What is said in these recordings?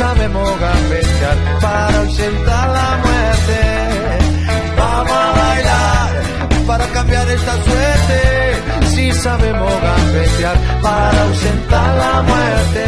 Sabemos gambetear para ausentar la muerte. Vamos a bailar para cambiar esta suerte. Si sabemos gambetear para ausentar la muerte.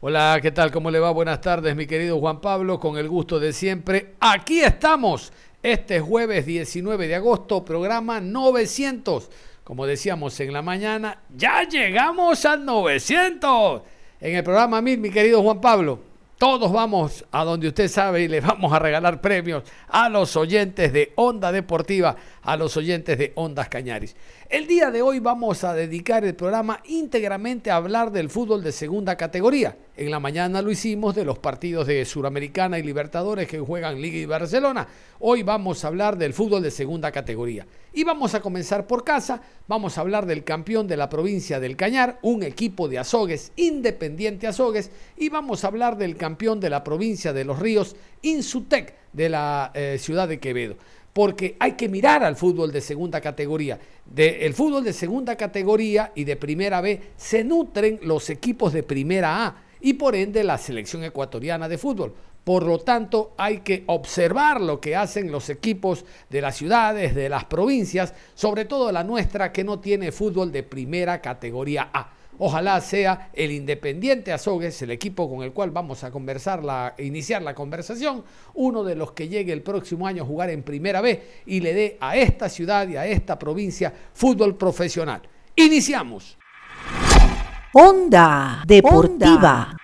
Hola, ¿qué tal? ¿Cómo le va? Buenas tardes, mi querido Juan Pablo, con el gusto de siempre. Aquí estamos, este jueves 19 de agosto, programa 900. Como decíamos en la mañana, ya llegamos al 900 en el programa mi querido Juan Pablo. Todos vamos a donde usted sabe y le vamos a regalar premios a los oyentes de Onda Deportiva, a los oyentes de Ondas Cañaris. El día de hoy vamos a dedicar el programa íntegramente a hablar del fútbol de segunda categoría. En la mañana lo hicimos de los partidos de Suramericana y Libertadores que juegan Liga y Barcelona. Hoy vamos a hablar del fútbol de segunda categoría. Y vamos a comenzar por casa. Vamos a hablar del campeón de la provincia del Cañar, un equipo de Azogues, Independiente Azogues. Y vamos a hablar del campeón de la provincia de Los Ríos, Insutec, de la eh, ciudad de Quevedo porque hay que mirar al fútbol de segunda categoría. Del el fútbol de segunda categoría y de primera B se nutren los equipos de primera A y por ende la selección ecuatoriana de fútbol. Por lo tanto, hay que observar lo que hacen los equipos de las ciudades, de las provincias, sobre todo la nuestra que no tiene fútbol de primera categoría A. Ojalá sea el Independiente Azogues, el equipo con el cual vamos a conversar, la, iniciar la conversación, uno de los que llegue el próximo año a jugar en Primera B y le dé a esta ciudad y a esta provincia fútbol profesional. Iniciamos. Onda Deportiva.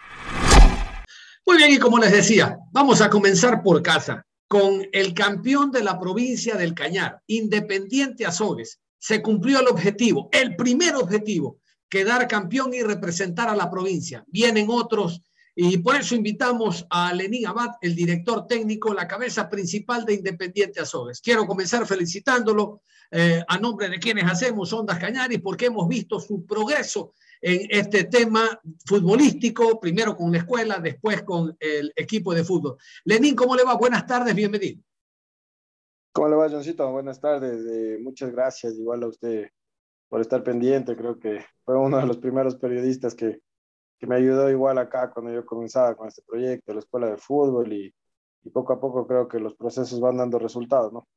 Muy bien, y como les decía, vamos a comenzar por casa con el campeón de la provincia del Cañar, Independiente Azogues. Se cumplió el objetivo, el primer objetivo, quedar campeón y representar a la provincia. Vienen otros y por eso invitamos a Lenín Abad, el director técnico, la cabeza principal de Independiente Azogues. Quiero comenzar felicitándolo eh, a nombre de quienes hacemos Ondas Cañaris porque hemos visto su progreso en este tema futbolístico, primero con la escuela, después con el equipo de fútbol. Lenín, ¿cómo le va? Buenas tardes, bienvenido. ¿Cómo le va, Johncito? Buenas tardes. Eh, muchas gracias, igual a usted por estar pendiente. Creo que fue uno de los primeros periodistas que, que me ayudó igual acá cuando yo comenzaba con este proyecto, la escuela de fútbol y, y poco a poco creo que los procesos van dando resultados, ¿no?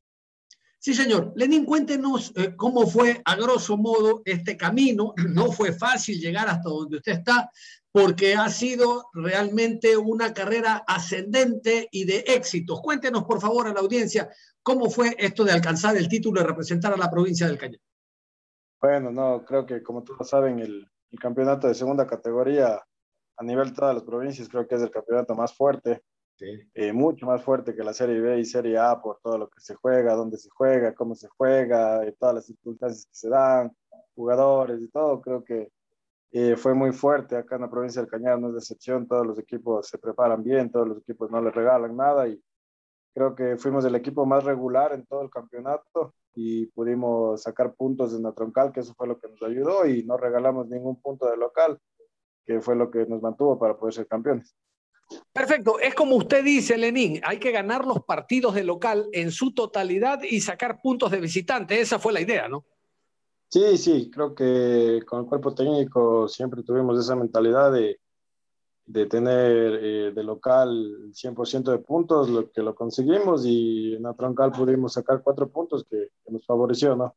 Sí, señor. Lenín, cuéntenos eh, cómo fue a grosso modo este camino. No fue fácil llegar hasta donde usted está, porque ha sido realmente una carrera ascendente y de éxitos. Cuéntenos, por favor, a la audiencia, cómo fue esto de alcanzar el título de representar a la provincia del Cañar. Bueno, no, creo que como todos saben, el, campeonato de segunda categoría a nivel de todas las provincias creo que es el campeonato más fuerte, eh, mucho más fuerte que la Serie B y Serie A por todo lo que se juega, dónde se juega, cómo se juega, y todas las circunstancias que se dan, jugadores y todo, creo que eh, fue muy fuerte acá en la provincia del Cañar, no es de excepción, todos los equipos se preparan bien, todos los equipos no les regalan nada y creo que fuimos el equipo más regular en todo el campeonato y pudimos sacar puntos en la troncal, que eso fue lo que nos ayudó y no regalamos ningún punto de local, que fue lo que nos mantuvo para poder ser campeones. Perfecto, es como usted dice, Lenín, hay que ganar los partidos de local en su totalidad y sacar puntos de visitante, esa fue la idea, ¿no? Sí, sí, creo que con el cuerpo técnico siempre tuvimos esa mentalidad de, de tener eh, de local 100% de puntos, lo que lo conseguimos y en la troncal pudimos sacar cuatro puntos que, nos favoreció, ¿no?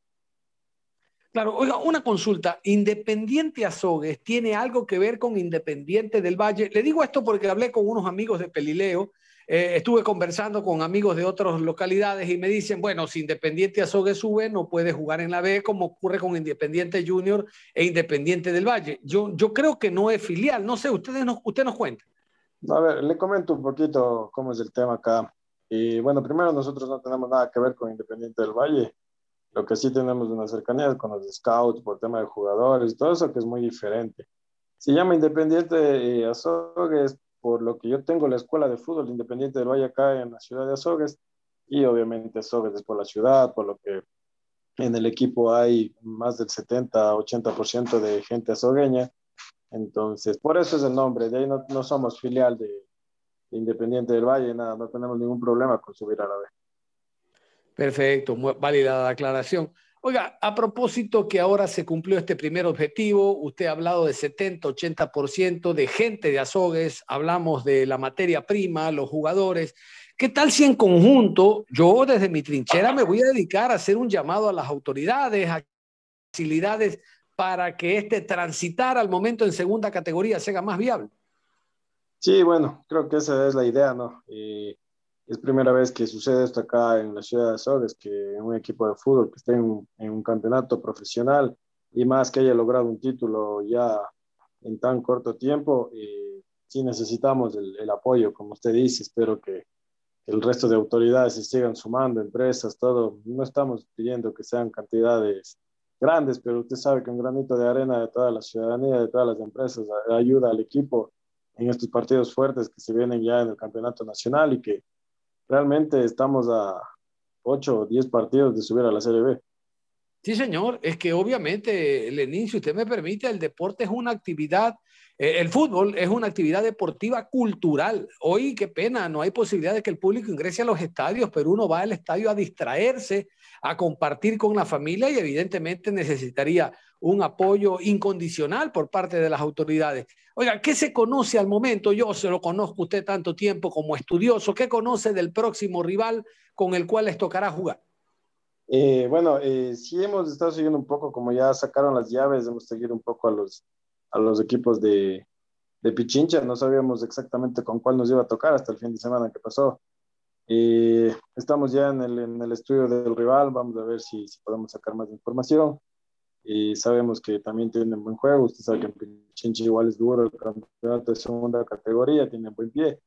Claro, oiga, una consulta. Independiente Azogues tiene algo que ver con Independiente del Valle. Le digo esto porque hablé con unos amigos de Pelileo eh, estuve conversando con amigos de otras localidades y me dicen, bueno, si Independiente Azogue sube, no puede jugar en la B como ocurre con Independiente Junior e Independiente del Valle. Yo, yo creo que no es filial. No sé, ustedes nos, usted nos cuenta. A ver, le comento un poquito cómo es el tema acá. Y bueno, primero nosotros no tenemos nada que ver con Independiente del Valle. Lo que sí tenemos una cercanía con los scouts por tema de jugadores, todo eso que es muy diferente. Se llama Independiente eh, Azogues por lo que yo tengo la escuela de fútbol Independiente del Valle acá en la ciudad de Azogues y obviamente Azogues es por la ciudad, por lo que en el equipo hay más del 70-80% de gente azogueña. Entonces, por eso es el nombre. De ahí no, no somos filial de, de, Independiente del Valle, nada, no tenemos ningún problema con subir a la B. Perfecto, válida la aclaración. Oiga, a propósito que ahora se cumplió este primer objetivo, usted ha hablado de 70, 80% de gente de Azogues, hablamos de la materia prima, los jugadores. ¿Qué tal si en conjunto yo desde mi trinchera me voy a dedicar a hacer un llamado a las autoridades, a facilidades para que este transitar al momento en segunda categoría sea más viable? Sí, bueno, creo que esa es la idea, ¿no? Es primera vez que sucede esto acá en la ciudad de Azogues, que un equipo de fútbol que esté en, un campeonato profesional y más que haya logrado un título ya en tan corto tiempo, eh, sí necesitamos el, apoyo, como usted dice, espero que el resto de autoridades se sigan sumando, empresas, todo, no estamos pidiendo que sean cantidades grandes, pero usted sabe que un granito de arena de toda la ciudadanía, de todas las empresas, ayuda al equipo en estos partidos fuertes que se vienen ya en el campeonato nacional y que realmente estamos a 8 o 10 partidos de subir a la Serie B. Sí, señor, es que obviamente, Lenín, si usted me permite, el deporte es una actividad, el fútbol es una actividad deportiva cultural. Hoy, qué pena, no hay posibilidad de que el público ingrese a los estadios, pero uno va al estadio a distraerse, a compartir con la familia y evidentemente necesitaría un apoyo incondicional por parte de las autoridades. Oiga, ¿qué se conoce al momento? Yo se lo conozco usted tanto tiempo como estudioso. ¿Qué conoce del próximo rival con el cual les tocará jugar? Eh, bueno, eh, sí hemos estado siguiendo un poco, como ya sacaron las llaves, hemos seguido un poco a los, a los equipos de, de Pichincha. No sabíamos exactamente con cuál nos iba a tocar hasta el fin de semana que pasó. Eh, estamos ya en el, en el, estudio del rival, vamos a ver si, si podemos sacar más información y sabemos que también tienen buen juego. Usted sabe que Pichincha igual es duro, el campeonato de segunda categoría, tiene buen pie.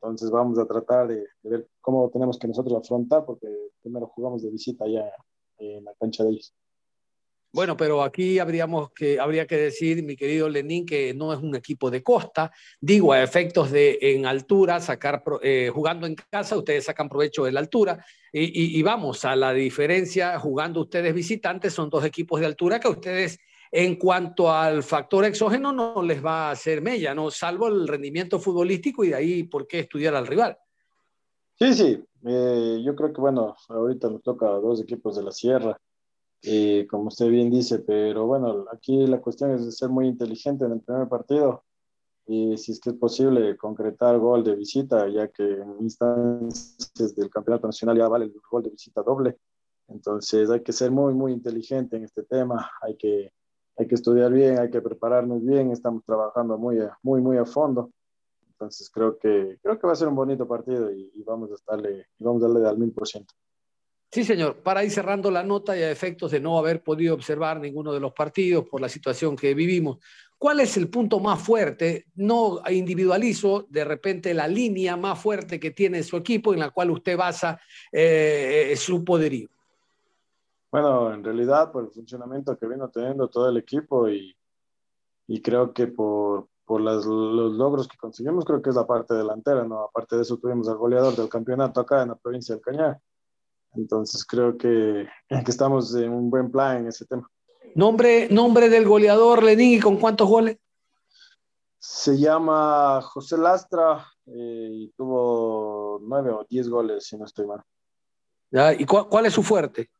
Entonces vamos a tratar de, ver cómo tenemos que nosotros afrontar, porque primero jugamos de visita allá en la cancha de ellos. Bueno, pero aquí habríamos que, habría que decir, mi querido Lenín, que no es un equipo de costa. Digo, a efectos de en altura, sacar, eh, jugando en casa, ustedes sacan provecho de la altura. Y, vamos, a la diferencia, jugando ustedes visitantes, son dos equipos de altura que ustedes, en cuanto al factor exógeno, no les va a hacer mella, ¿no? Salvo el rendimiento futbolístico y de ahí, ¿por qué estudiar al rival? Sí, sí. Eh, yo creo que, bueno, ahorita nos toca a dos equipos de la Sierra eh, como usted bien dice, pero bueno, aquí la cuestión es ser muy inteligente en el primer partido y si es que es posible concretar gol de visita, ya que en instancias del campeonato nacional ya vale el gol de visita doble. Entonces hay que ser muy, muy inteligente en este tema, hay que, hay que estudiar bien, hay que prepararnos bien, estamos trabajando muy, muy, muy a fondo. Entonces creo que, creo que va a ser un bonito partido y, y vamos a estarle, y vamos a darle al mil por ciento. Sí, señor. Para ir cerrando la nota y a efectos de no haber podido observar ninguno de los partidos por la situación que vivimos, ¿cuál es el punto más fuerte? No individualizo de repente la línea más fuerte que tiene su equipo en la cual usted basa eh, su poderío. Bueno, en realidad por el funcionamiento que vino teniendo todo el equipo y, y creo que por, por las, los logros que conseguimos, creo que es la parte delantera, ¿no? Aparte de eso tuvimos al goleador del campeonato acá en la provincia del Cañar entonces creo que, que estamos en un buen plan en ese tema. Nombre, nombre del goleador Lenín y con cuántos goles? Se llama José Lastra eh, y tuvo nueve o diez goles, si no estoy mal. ¿Y cuál es su fuerte?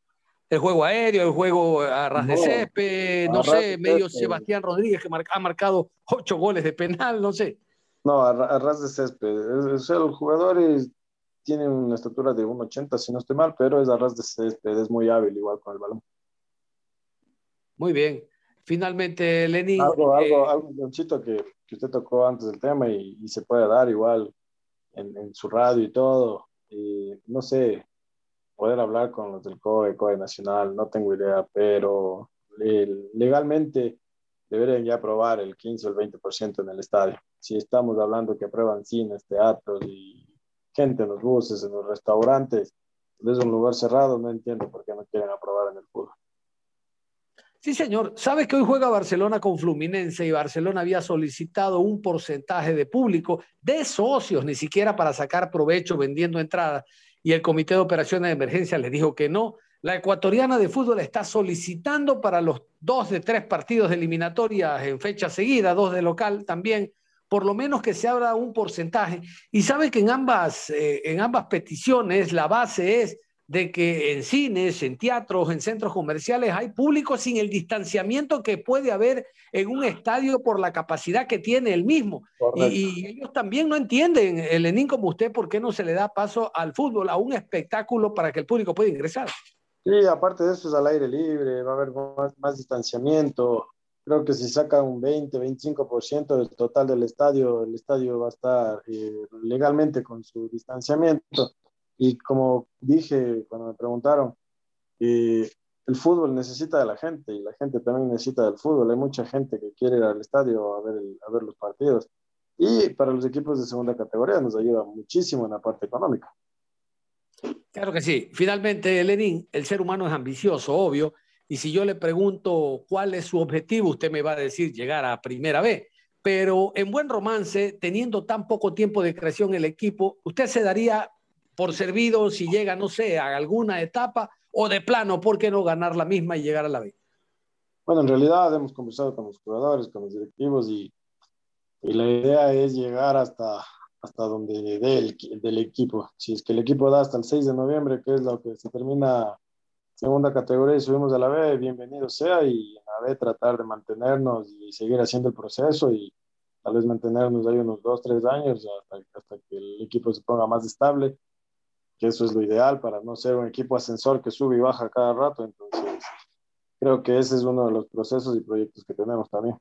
¿El juego aéreo, el juego a ras de césped? No sé, medio Sebastián Rodríguez que ha marcado ocho goles de penal, no sé. No, a, ras de césped. Es, el jugador y tiene una estatura de 1,80 si no estoy mal, pero es a ras de césped, es muy hábil igual con el balón. Muy bien. Finalmente, Lenin. Algo, eh, algo, algo, que, que, usted tocó antes del tema y, y se puede dar igual en, en, su radio y todo. Y, no sé, poder hablar con los del COE, COE Nacional, no tengo idea, pero legalmente deberían ya aprobar el 15 o el 20% en el estadio. Si estamos hablando que aprueban cines, teatros y gente en los buses, en los restaurantes. Es un lugar cerrado, no entiendo por qué no quieren aprobar en el fútbol. Sí, señor. ¿Sabe que hoy juega Barcelona con Fluminense y Barcelona había solicitado un porcentaje de público de socios, ni siquiera para sacar provecho vendiendo entradas? Y el Comité de Operaciones de Emergencia les dijo que no. La ecuatoriana de fútbol está solicitando para los dos de tres partidos de eliminatorias en fecha seguida, dos de local también, por lo menos que se abra un porcentaje. Y sabe que en ambas, eh, en ambas peticiones la base es de que en cines, en teatros, en centros comerciales hay público sin el distanciamiento que puede haber en un estadio por la capacidad que tiene el mismo. Y, ellos también no entienden, Lenín como usted, por qué no se le da paso al fútbol, a un espectáculo para que el público pueda ingresar. Sí, aparte de eso es al aire libre, va a haber más, distanciamiento. Creo que si saca un 20, 25% del total del estadio, el estadio va a estar eh, legalmente con su distanciamiento y como dije cuando me preguntaron, eh, el fútbol necesita de la gente y la gente también necesita del fútbol. Hay mucha gente que quiere ir al estadio a ver, a ver los partidos. Y para los equipos de segunda categoría nos ayuda muchísimo en la parte económica. Claro que sí. Finalmente, Lenín, el ser humano es ambicioso, obvio. Y si yo le pregunto cuál es su objetivo, usted me va a decir llegar a primera vez. Pero en buen romance, teniendo tan poco tiempo de creación el equipo, ¿usted se daría por servido si llega, no sé, a alguna etapa o de plano, ¿por qué no ganar la misma y llegar a la B? Bueno, en realidad hemos conversado con los jugadores, con los directivos y, y la idea es llegar hasta, hasta donde dé el del equipo. Si es que el equipo da hasta el 6 de noviembre, que es lo que se termina segunda categoría y subimos a la B, bienvenido sea y en la B tratar de mantenernos y seguir haciendo el proceso y tal vez mantenernos ahí unos dos, tres años hasta, hasta que el equipo se ponga más estable que eso es lo ideal para no ser un equipo ascensor que sube y baja cada rato. Entonces, creo que ese es uno de los procesos y proyectos que tenemos también.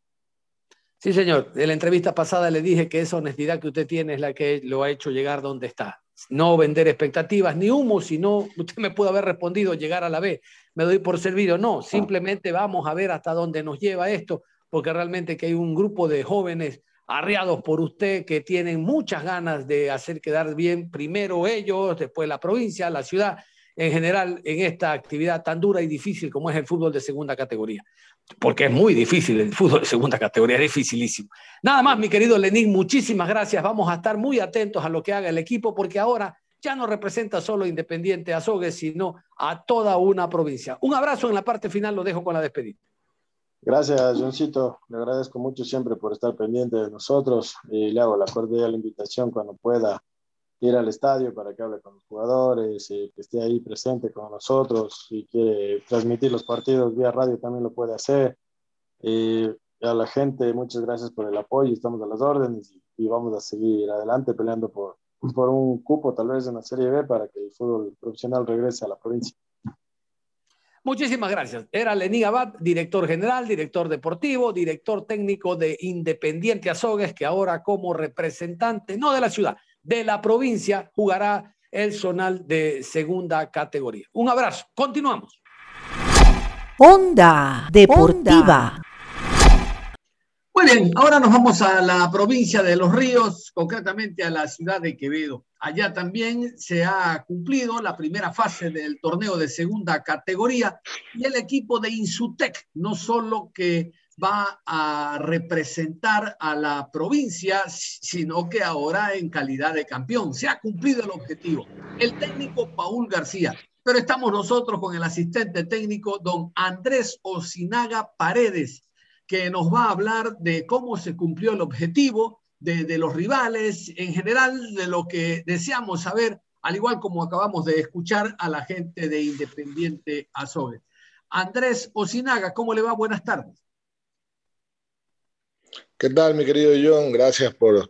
Sí, señor. En la entrevista pasada le dije que esa honestidad que usted tiene es la que lo ha hecho llegar donde está. No vender expectativas ni humo, sino usted me pudo haber respondido llegar a la B. Me doy por servido. No, simplemente vamos a ver hasta dónde nos lleva esto, porque realmente que hay un grupo de jóvenes arriados por usted que tienen muchas ganas de hacer quedar bien primero ellos, después la provincia, la ciudad, en general en esta actividad tan dura y difícil como es el fútbol de segunda categoría. Porque es muy difícil el fútbol de segunda categoría, es dificilísimo. Nada más, mi querido Lenín, muchísimas gracias. Vamos a estar muy atentos a lo que haga el equipo porque ahora ya no representa solo Independiente Azogues, sino a toda una provincia. Un abrazo en la parte final, lo dejo con la despedida. Gracias, Johncito. Le agradezco mucho siempre por estar pendiente de nosotros y le hago la cordial invitación cuando pueda ir al estadio para que hable con los jugadores, y que esté ahí presente con nosotros. Si quiere transmitir los partidos vía radio también lo puede hacer. Y a la gente, muchas gracias por el apoyo, estamos a las órdenes y, vamos a seguir adelante peleando por, por un cupo tal vez en la Serie B para que el fútbol profesional regrese a la provincia. Muchísimas gracias. Era Lenín Abad, director general, director deportivo, director técnico de Independiente Azogues, que ahora como representante, no de la ciudad, de la provincia, jugará el zonal de segunda categoría. Un abrazo. Continuamos. Onda Deportiva. Muy bien, ahora nos vamos a la provincia de Los Ríos, concretamente a la ciudad de Quevedo. Allá también se ha cumplido la primera fase del torneo de segunda categoría y el equipo de Insutec no solo que va a representar a la provincia, sino que ahora en calidad de campeón. Se ha cumplido el objetivo. El técnico Paul García, pero estamos nosotros con el asistente técnico don Andrés Osinaga Paredes que nos va a hablar de cómo se cumplió el objetivo, de, los rivales, en general de lo que deseamos saber, al igual como acabamos de escuchar a la gente de Independiente Azogue. Andrés Osinaga, ¿cómo le va? Buenas tardes. ¿Qué tal, mi querido John? Gracias por,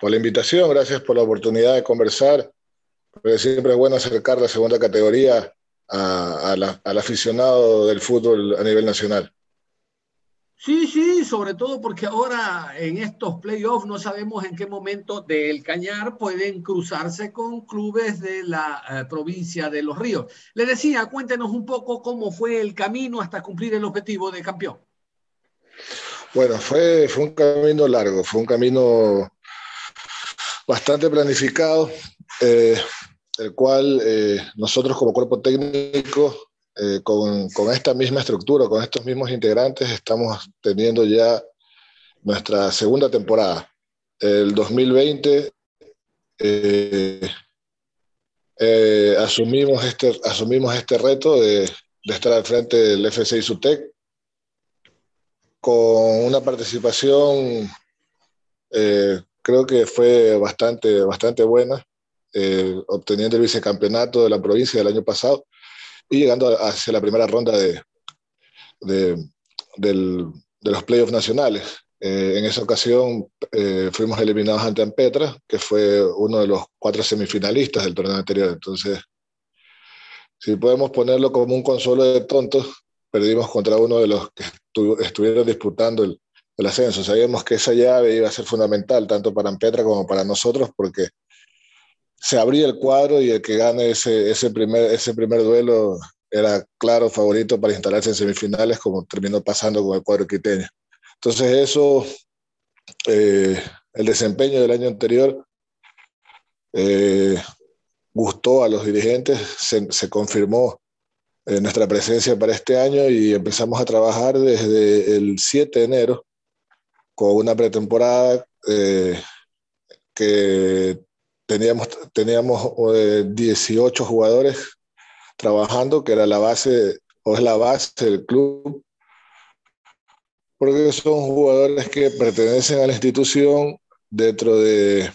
la invitación, gracias por la oportunidad de conversar. Porque siempre es bueno acercar la segunda categoría al aficionado del fútbol a nivel nacional. Sí, sí, sobre todo porque ahora en estos playoffs no sabemos en qué momento del Cañar pueden cruzarse con clubes de la eh, provincia de Los Ríos. Le decía, cuéntenos un poco cómo fue el camino hasta cumplir el objetivo de campeón. Bueno, fue, fue un camino largo, fue un camino bastante planificado. eh, el cual eh, nosotros como cuerpo técnico, eh, con, con, esta misma estructura, con estos mismos integrantes, estamos teniendo ya nuestra segunda temporada. El 2020 asumimos, este, asumimos este reto de, de estar al frente del FC SUTEC con una participación creo que fue bastante, bastante buena. Eh, obteniendo el vicecampeonato de la provincia del año pasado y llegando hacia la primera ronda de, de, los playoffs nacionales. Eh, en esa ocasión eh, fuimos eliminados ante Ampetra, que fue uno de los cuatro semifinalistas del torneo anterior. Entonces, si podemos ponerlo como un consuelo de tontos, perdimos contra uno de los que estuvieron disputando el, el ascenso. Sabíamos que esa llave iba a ser fundamental tanto para Ampetra como para nosotros porque se abría el cuadro y el que gane ese, ese, primer, ese primer duelo era claro favorito para instalarse en semifinales, como terminó pasando con el cuadro quiteño. Entonces eso, eh, el desempeño del año anterior eh, gustó a los dirigentes, se, se confirmó eh, nuestra presencia para este año y empezamos a trabajar desde el 7 de enero con una pretemporada que teníamos, teníamos 18 eh, jugadores trabajando, que era la base, o es la base del club, porque son jugadores que pertenecen a la institución. Dentro de,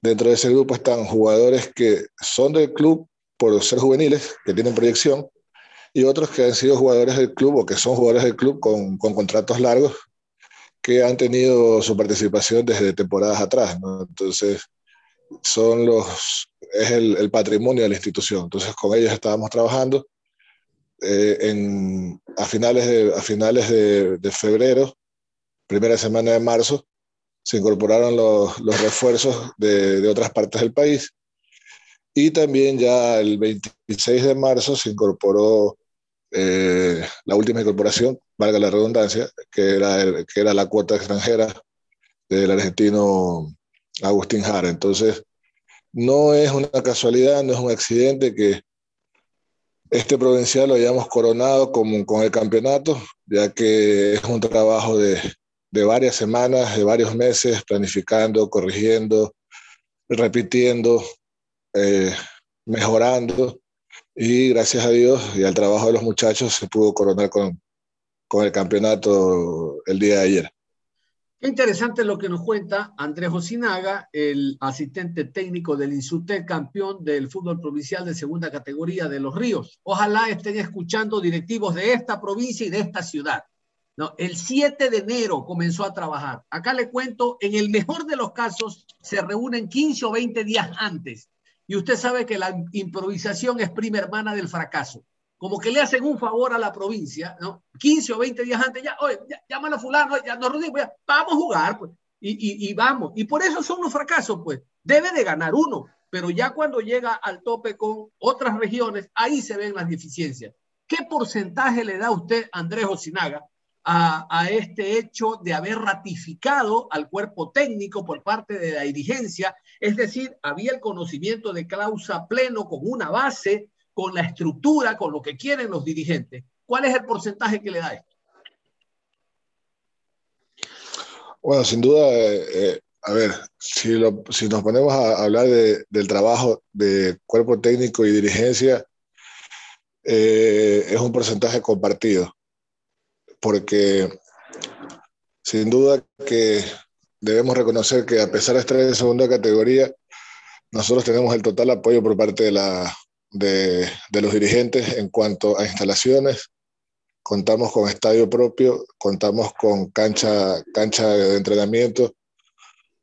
dentro de ese grupo están jugadores que son del club por ser juveniles, que tienen proyección, y otros que han sido jugadores del club o que son jugadores del club con, con contratos largos, que han tenido su participación desde temporadas atrás. ¿no? Entonces, son los, es el, patrimonio de la institución. Entonces con ellos estábamos trabajando. Eh, en, a finales, de, a finales de, febrero, primera semana de marzo, se incorporaron los, los refuerzos de, de, otras partes del país. Y también ya el 26 de marzo se incorporó eh, la última incorporación, valga la redundancia, que era, que era la cuota extranjera del argentino Agustín Jara. Entonces, no es una casualidad, no es un accidente que este provincial lo hayamos coronado con, con el campeonato, ya que es un trabajo de, de varias semanas, de varios meses, planificando, corrigiendo, repitiendo, eh, mejorando. Y gracias a Dios y al trabajo de los muchachos se pudo coronar con, con el campeonato el día de ayer. Qué interesante lo que nos cuenta Andrés Osinaga, el asistente técnico del INSUTEC, campeón del fútbol provincial de segunda categoría de Los Ríos. Ojalá estén escuchando directivos de esta provincia y de esta ciudad. El 7 de enero comenzó a trabajar. Acá le cuento, en el mejor de los casos, se reúnen 15 o 20 días antes. Y usted sabe que la improvisación es prima hermana del fracaso como que le hacen un favor a la provincia, ¿no? 15 o 20 días antes, ya, oye, ya, a fulano, ya nos reunimos, vamos a jugar, pues, y, vamos. Y por eso son los fracasos, pues. Debe de ganar uno, pero ya cuando llega al tope con otras regiones, ahí se ven las deficiencias. ¿Qué porcentaje le da usted, Andrés Osinaga, a, a, este hecho de haber ratificado al cuerpo técnico por parte de la dirigencia? Es decir, había el conocimiento de causa pleno con una base con la estructura, con lo que quieren los dirigentes. ¿Cuál es el porcentaje que le da esto? Bueno, sin duda, eh, eh, a ver, si, nos ponemos a hablar del trabajo de cuerpo técnico y dirigencia, eh, es un porcentaje compartido, porque sin duda que debemos reconocer que a pesar de estar en segunda categoría, nosotros tenemos el total apoyo por parte de la, de, los dirigentes en cuanto a instalaciones. Contamos con estadio propio, contamos con cancha, cancha de entrenamiento,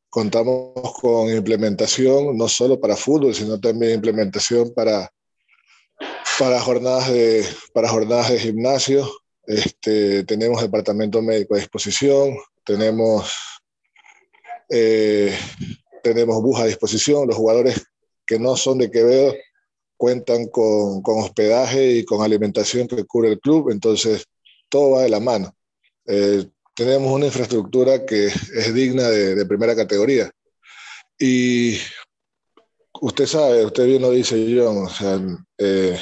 contamos con implementación no solo para fútbol, sino también implementación para, para, jornadas, de, para jornadas de gimnasio. Este, tenemos departamento médico a disposición, tenemos, eh, tenemos bus a disposición. Los jugadores que no son de Quevedo cuentan con, con, hospedaje y con alimentación que cubre el club, entonces todo va de la mano. Eh, tenemos una infraestructura que es digna de, de, primera categoría. Y usted sabe, usted bien lo dice John, o sea, eh,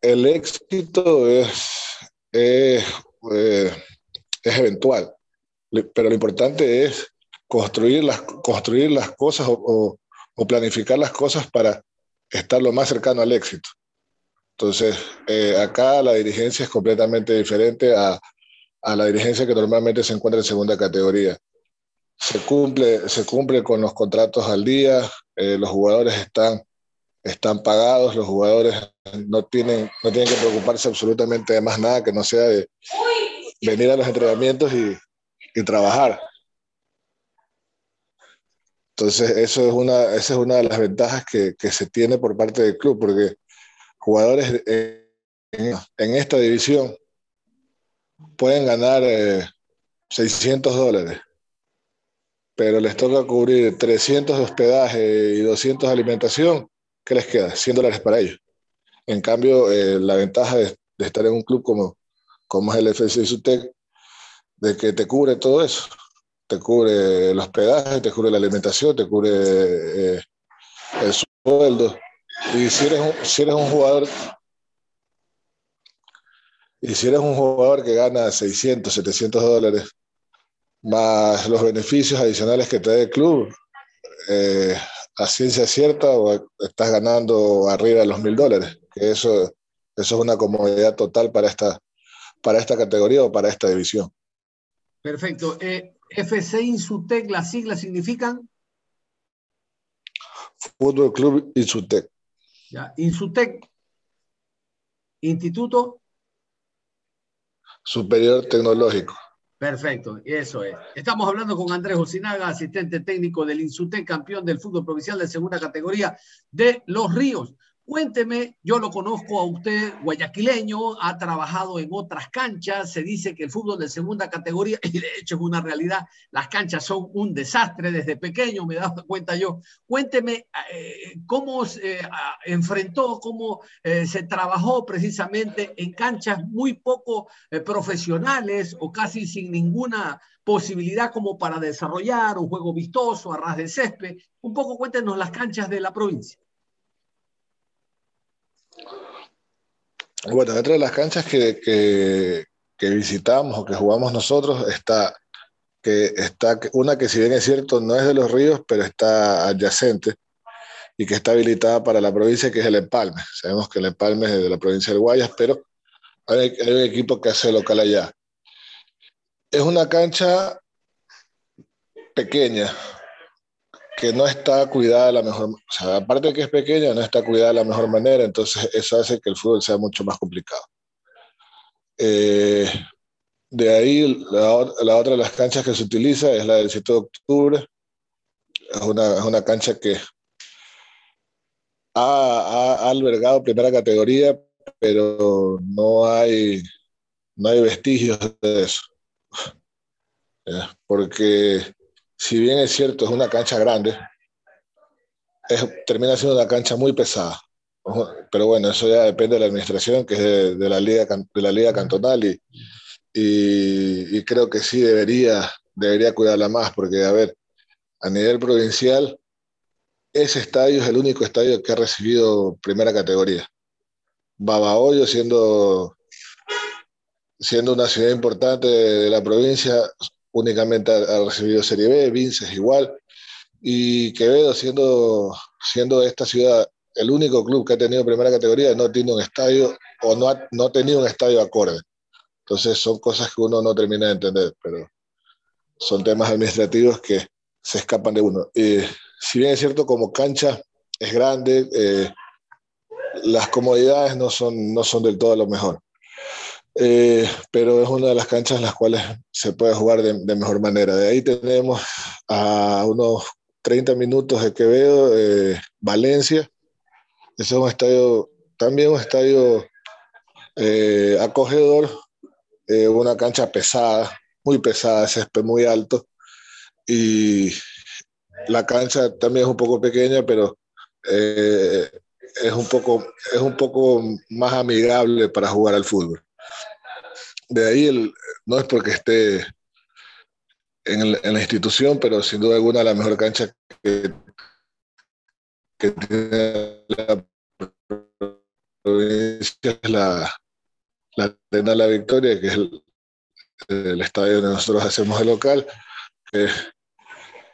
el éxito es, eh, es, eventual, pero lo importante es construir las, construir las cosas o, o, planificar las cosas para estar lo más cercano al éxito. Entonces, eh, acá la dirigencia es completamente diferente a, a, la dirigencia que normalmente se encuentra en segunda categoría. Se cumple, se cumple con los contratos al día, eh, los jugadores están están pagados, los jugadores no tienen, no tienen que preocuparse absolutamente de más nada que no sea de venir a los entrenamientos y, y trabajar. Entonces, eso es una, esa es una de las ventajas que, que se tiene por parte del club, porque jugadores en, en esta división pueden ganar 600 eh, dólares, pero les toca cubrir 300 de hospedaje y 200 de alimentación ¿qué les queda? 100 dólares para ellos. En cambio, eh, la ventaja de, estar en un club como, como es el FC Sutec, de que te cubre todo eso. Te cubre el hospedaje, te cubre la alimentación, te cubre eh, el sueldo. Y si eres, un, si eres un jugador y si eres un jugador que gana 600, 700 dólares, más los beneficios adicionales que te da el club, eh, a ciencia cierta estás ganando arriba de los mil dólares, eso, eso es una comodidad total para esta, para esta categoría o para esta división. Perfecto. Eh, FC Insutec, las siglas significan. Fútbol Club Insutec. Ya, Insutec, Instituto Superior Tecnológico. Perfecto, eso es. Estamos hablando con Andrés Osinaga, asistente técnico del INSUTEC, campeón del fútbol provincial de segunda categoría de Los Ríos. Cuénteme, yo lo conozco a usted, guayaquileño, ha trabajado en otras canchas, se dice que el fútbol de segunda categoría, y de hecho es una realidad, las canchas son un desastre desde pequeño, me he dado cuenta yo. Cuénteme eh, cómo se eh, enfrentó, cómo eh, se trabajó precisamente en canchas muy poco profesionales o casi sin ninguna posibilidad como para desarrollar un juego vistoso a ras de césped. Un poco cuéntenos las canchas de la provincia. Bueno, dentro de las canchas que, que, visitamos o que jugamos nosotros está, que está una que si bien es cierto no es de los ríos, pero está adyacente y que está habilitada para la provincia, que es el Empalme. Sabemos que el Empalme es de la provincia de Guayas, pero hay, hay un equipo que hace local allá. Es una cancha pequeña, que no está cuidada de la mejor, o sea, aparte de que es pequeña, no está cuidada de la mejor manera, entonces eso hace que el fútbol sea mucho más complicado. Eh, de ahí, la, la, otra de las canchas que se utiliza es la del 7 de octubre. Es una, es una cancha que ha, ha, albergado primera categoría, pero no hay, no hay vestigios de eso. Porque si bien es cierto, es una cancha grande, termina siendo una cancha muy pesada. Pero bueno, eso ya depende de la administración, que es de, la, liga, de la liga cantonal, y, y, creo que sí debería, debería cuidarla más, porque, a ver, a nivel provincial, ese estadio es el único estadio que ha recibido primera categoría. Babahoyo, siendo, siendo una ciudad importante de la provincia, únicamente ha, recibido Serie B, Vinces igual, y Quevedo siendo, siendo esta ciudad el único club que ha tenido primera categoría, no tiene un estadio o no ha, no tenido un estadio acorde. Entonces son cosas que uno no termina de entender, pero son temas administrativos que se escapan de uno. Y si bien es cierto, como cancha es grande, eh, las comodidades no son, no son del todo lo mejor. Eh, pero es una de las canchas en las cuales se puede jugar de, mejor manera. De ahí tenemos a unos 30 minutos de Quevedo, eh, Valencia. Ese es un estadio, también un estadio eh, acogedor, una cancha pesada, muy pesada, césped muy alto. Y la cancha también es un poco pequeña, pero es, un poco, es un poco más amigable para jugar al fútbol de ahí el, no es porque esté en, la institución, pero sin duda alguna la mejor cancha que, tiene la provincia es la, la la Victoria, que es el, estadio donde nosotros hacemos el local.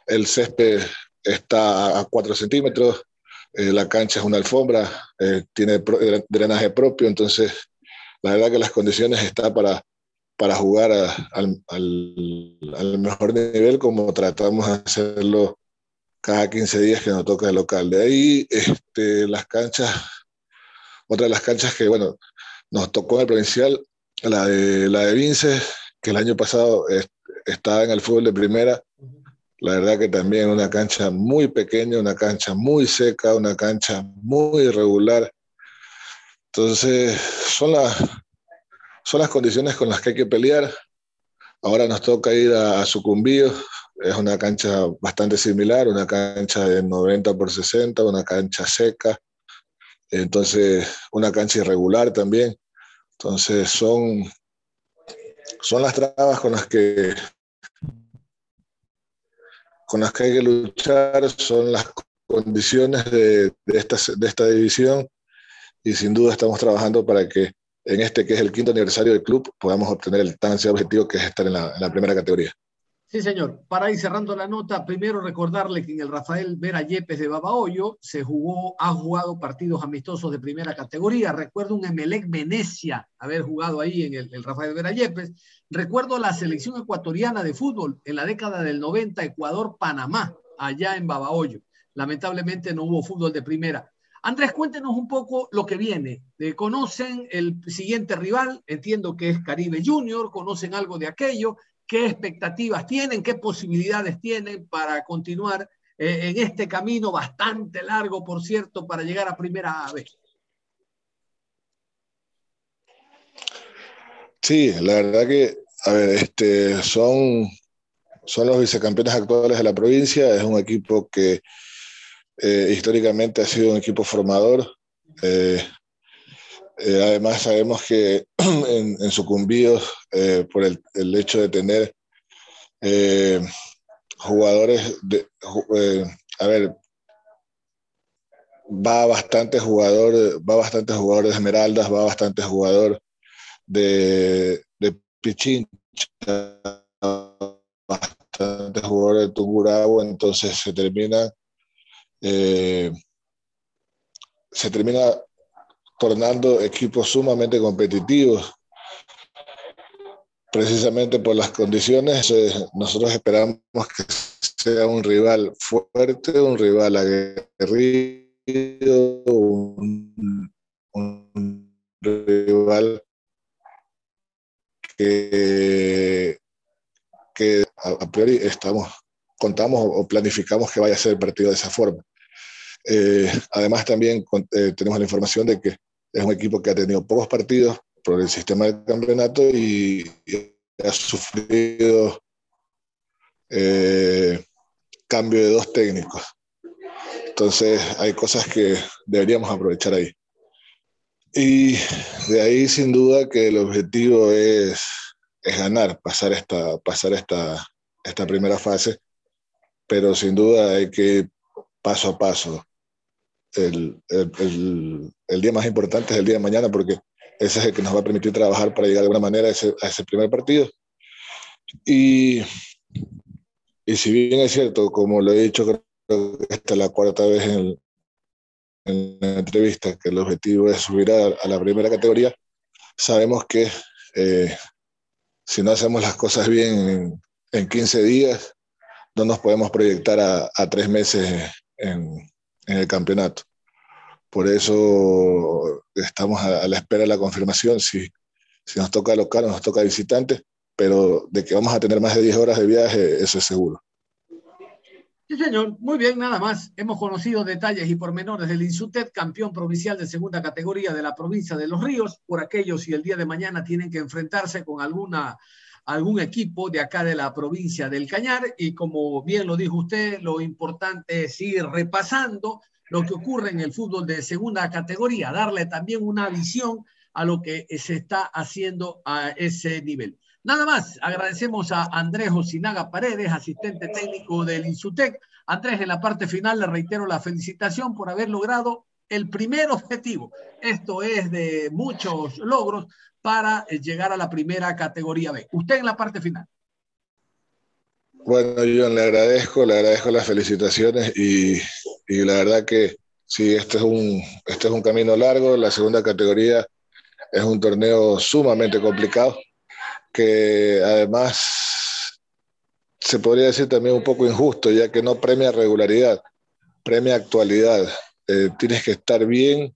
el césped está a 4 centímetros, eh, la cancha es una alfombra, eh, tiene drenaje propio, entonces la verdad que las condiciones están para, para jugar al, al, mejor nivel como tratamos de hacerlo cada 15 días que nos toca el local. De ahí este, las canchas, otra de las canchas que bueno, nos tocó en el provincial, la de, la de Vinces, que el año pasado estaba en el fútbol de primera la verdad que también una cancha muy pequeña, una cancha muy seca, una cancha muy irregular. Entonces, son, las son las condiciones con las que hay que pelear. Ahora nos toca ir a, a es una cancha bastante similar, una cancha de 90 por 60, una cancha seca, entonces una cancha irregular también. Entonces son, son las trabas con las que con las que hay que luchar son las condiciones de, esta, de esta división y sin duda estamos trabajando para que en este que es el quinto aniversario del club podamos obtener el tan ansiado objetivo que es estar en la, primera categoría. Sí, señor. Para ir cerrando la nota, primero recordarle que en el Rafael Vera Yepes de Babahoyo se jugó, ha jugado partidos amistosos de primera categoría. Recuerdo un Emelec Venecia haber jugado ahí en el, Rafael Vera Yepes. Recuerdo la selección ecuatoriana de fútbol en la década del 90, Ecuador-Panamá, allá en Babahoyo. Lamentablemente no hubo fútbol de primera. Andrés, cuéntenos un poco lo que viene. Eh, ¿Conocen el siguiente rival? Entiendo que es Caribe Junior, ¿conocen algo de aquello? qué expectativas tienen, qué posibilidades tienen para continuar eh, en este camino bastante largo, por cierto, para llegar a primera vez. Sí, la verdad que, a ver, este, son, son los vicecampeones actuales de la provincia, es un equipo que eh, históricamente ha sido un equipo formador. Eh, además, sabemos que en, en sucumbíos eh, por el, hecho de tener eh, jugadores, de, eh, a ver, va bastante jugador, va bastante jugador de Esmeraldas, va bastante jugador de, de Pichincha, bastante jugador de Tungurahua, entonces se termina, eh, se termina tornando equipos sumamente competitivos precisamente por las condiciones, nosotros esperamos que sea un rival fuerte, un rival aguerrido, un, rival que, que a, priori estamos, contamos o planificamos que vaya a ser el partido de esa forma. Eh, además, también eh, tenemos la información de que es un equipo que ha tenido pocos partidos, por el sistema de campeonato y, ha sufrido eh, cambio de dos técnicos. Entonces hay cosas que deberíamos aprovechar ahí. Y de ahí sin duda que el objetivo es, es ganar, pasar, esta, pasar esta, esta primera fase, pero sin duda hay que ir paso a paso. El, el, el, día más importante es el día de mañana porque ese es el que nos va a permitir trabajar para llegar de alguna manera a ese, a ese primer partido. Y, y, si bien es cierto, como lo he dicho, creo que esta es la cuarta vez en, en la entrevista, que el objetivo es subir a, a la primera categoría, sabemos que eh, si no hacemos las cosas bien en, en, 15 días, no nos podemos proyectar a, a tres meses en, en el campeonato. Por eso estamos a, la espera de la confirmación, si, si nos toca local nos toca visitante, pero de que vamos a tener más de 10 horas de viaje, eso es seguro. Sí, señor. Muy bien, nada más. Hemos conocido detalles y pormenores del Insutet, campeón provincial de segunda categoría de la provincia de Los Ríos, por aquellos si el día de mañana tienen que enfrentarse con alguna algún equipo de acá de la provincia del Cañar y como bien lo dijo usted, lo importante es ir repasando lo que ocurre en el fútbol de segunda categoría, darle también una visión a lo que se está haciendo a ese nivel. Nada más, agradecemos a Andrés Osinaga Paredes, asistente técnico del Insutec, Andrés, en la parte final le reitero la felicitación por haber logrado el primer objetivo. Esto es de muchos logros para eh, llegar a la primera categoría B. Usted en la parte final. Bueno, yo le agradezco, le agradezco las felicitaciones y, y la verdad que sí, este es, un, este es un camino largo. La segunda categoría es un torneo sumamente complicado que además se podría decir también un poco injusto, ya que no premia regularidad, premia actualidad. Eh, tienes que estar bien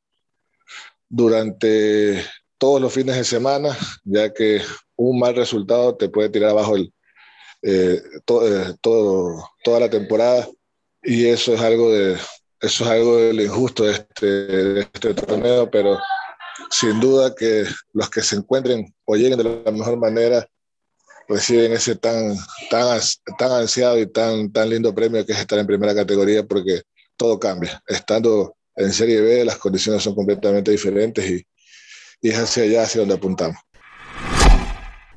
durante todos los fines de semana, ya que un mal resultado te puede tirar abajo el, eh, eh, todo, toda la temporada. Y eso es algo de eso es algo de lo injusto de este, de este torneo, pero sin duda que los que se encuentren o lleguen de la mejor manera reciben ese tan, tan, tan ansiado y tan, tan lindo premio que es estar en primera categoría porque todo cambia. Estando en Serie B las condiciones son completamente diferentes y, es hacia allá hacia donde apuntamos.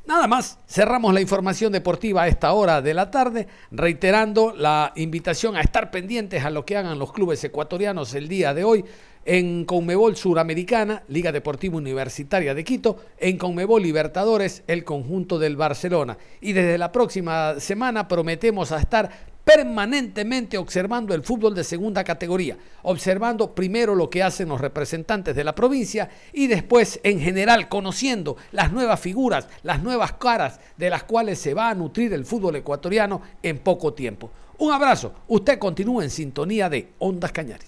Nada más, cerramos la información deportiva a esta hora de la tarde, reiterando la invitación a estar pendientes a lo que hagan los clubes ecuatorianos el día de hoy en Conmebol Suramericana, Liga Deportiva Universitaria de Quito, en Conmebol Libertadores, el conjunto del Barcelona. Y desde la próxima semana prometemos a estar permanentemente observando el fútbol de segunda categoría, observando primero lo que hacen los representantes de la provincia y después en general conociendo las nuevas figuras, las nuevas caras de las cuales se va a nutrir el fútbol ecuatoriano en poco tiempo. Un abrazo, usted continúa en sintonía de Ondas Cañares.